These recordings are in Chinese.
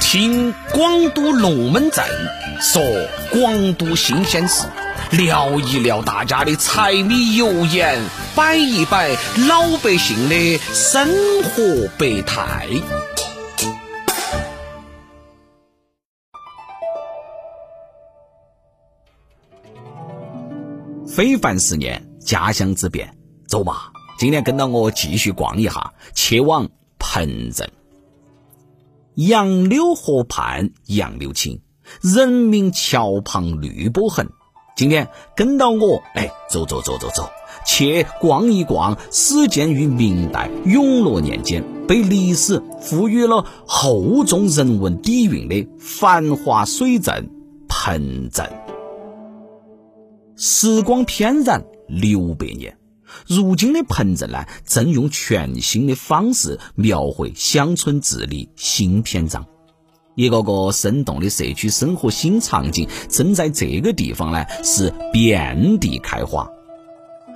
听广都龙门阵说广都新鲜事，聊一聊大家的柴米油盐，摆一摆老百姓的生活百态。非凡十年，家乡之变，走吧！今天跟到我继续逛一下，前往彭镇。杨柳河畔杨柳青，人民桥旁绿波痕。今天跟到我，哎，走走走走走，去逛一逛始建于明代永乐年间，被历史赋予了厚重人文底蕴的繁华水镇彭镇。时光翩然六百年，如今的彭镇呢，正用全新的方式描绘乡村治理新篇章。一个个生动的社区生活新场景，正在这个地方呢是遍地开花。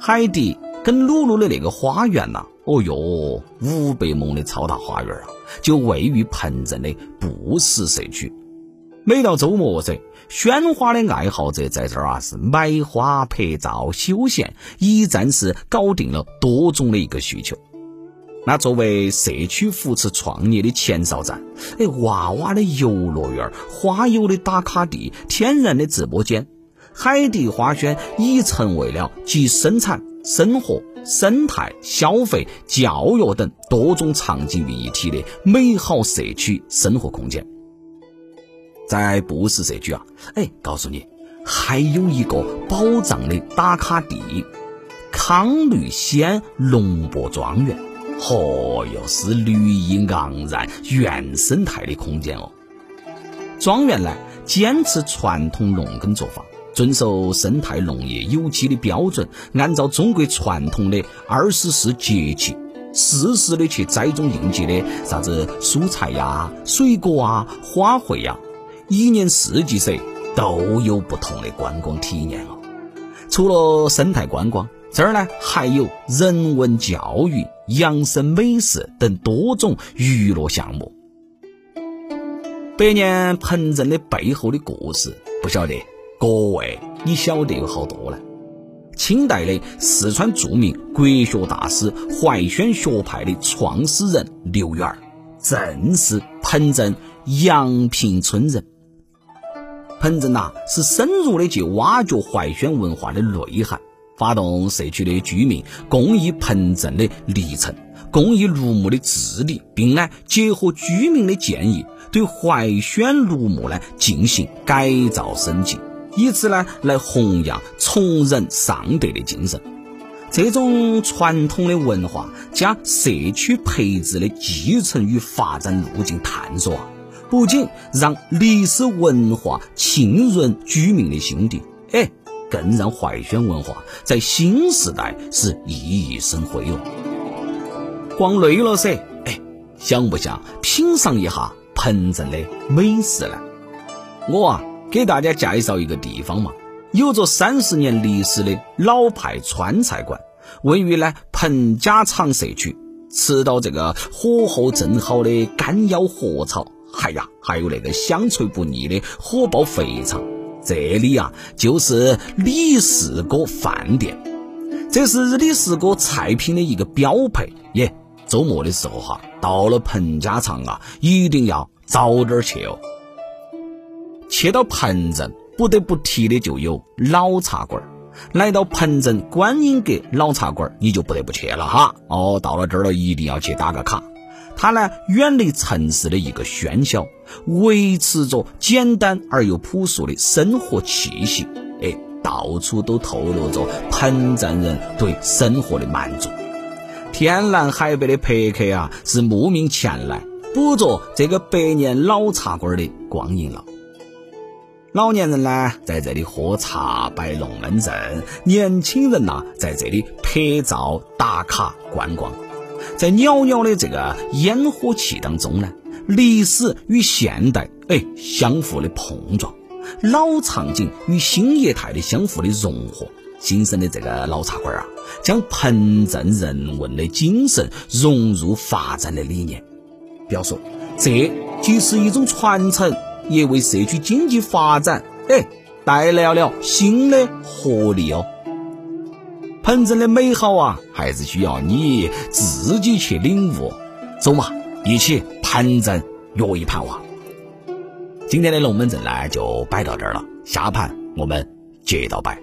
海迪跟露露的那个花园呐，哦哟，五百亩的超大花园啊，就位于彭镇的布什社区。每到周末噻，鲜花的爱好者在这儿啊是买花、拍照、休闲，一站式搞定了多种的一个需求。那作为社区扶持创业的前哨站，哎，娃娃的游乐园、花友的打卡地、天然的直播间，海地花轩已成为了集生产、生活、生态、消费、教育等多种场景于一体的美好社区生活空间。在布什社区啊，哎，告诉你，还有一个宝藏的打卡地——康绿仙龙博庄园。嚯哟，是绿意盎然、原生态的空间哦。庄园呢，坚持传统农耕作法，遵守生态农业有机的标准，按照中国传统的二十四节气，适时的去栽种应季的啥子蔬菜呀、水果啊、花卉呀。一年四季噻，都有不同的观光体验哦。除了生态观光，这儿呢还有人文教育、养生美食等多种娱乐项目。百年彭镇的背后的故事，不晓得各位你晓得有好多呢？清代的四川著名国学大师怀宣学派的创始人刘源，正是彭镇阳平村人。彭镇呐，是深入的去挖掘怀宣文化的内涵，发动社区的居民公益彭镇的历程，公益庐墓的治理，并呢结合居民的建议，对怀宣庐墓呢进行改造升级，以此呢来弘扬崇仁尚德的精神。这种传统的文化加社区配置的继承与发展路径探索。啊不仅让历史文化浸润居民的心底，哎，更让怀宣文化在新时代是熠熠生辉哟。逛累了噻，哎，想不想品尝一下彭镇的美食呢？我啊，给大家介绍一个地方嘛，有着三十年历史的老派川菜馆，位于呢彭家场社区，吃到这个火候正好的干腰火炒。哎呀，还有那个香脆不腻的火爆肥肠，这里啊就是李四哥饭店，这是李四哥菜品的一个标配耶。周末的时候哈，到了彭家场啊，一定要早点去哦。去到彭镇，不得不提的就有老茶馆来到彭镇观音阁老茶馆你就不得不去了哈。哦，到了这儿了，一定要去打个卡。它呢，远离城市的一个喧嚣，维持着简单而又朴素的生活气息。哎，到处都透露着彭镇人对生活的满足。天南海北的拍客啊，是慕名前来捕捉这个百年老茶馆的光影了。老年人呢，在这里喝茶摆龙门阵；年轻人呐，在这里拍照打卡观光。在袅袅的这个烟火气当中呢，历史与现代哎相互的碰撞，老场景与新业态的相互的融合，新生的这个老茶馆啊，将彭镇人文的精神融入发展的理念。不要说，这既是一种传承，也为社区经济发展哎带来了新的活力哦。彭镇的美好啊，还是需要你自己去领悟。走嘛，一起盘整约一盘哇！今天的龙门阵呢，就摆到这儿了，下盘我们接着摆。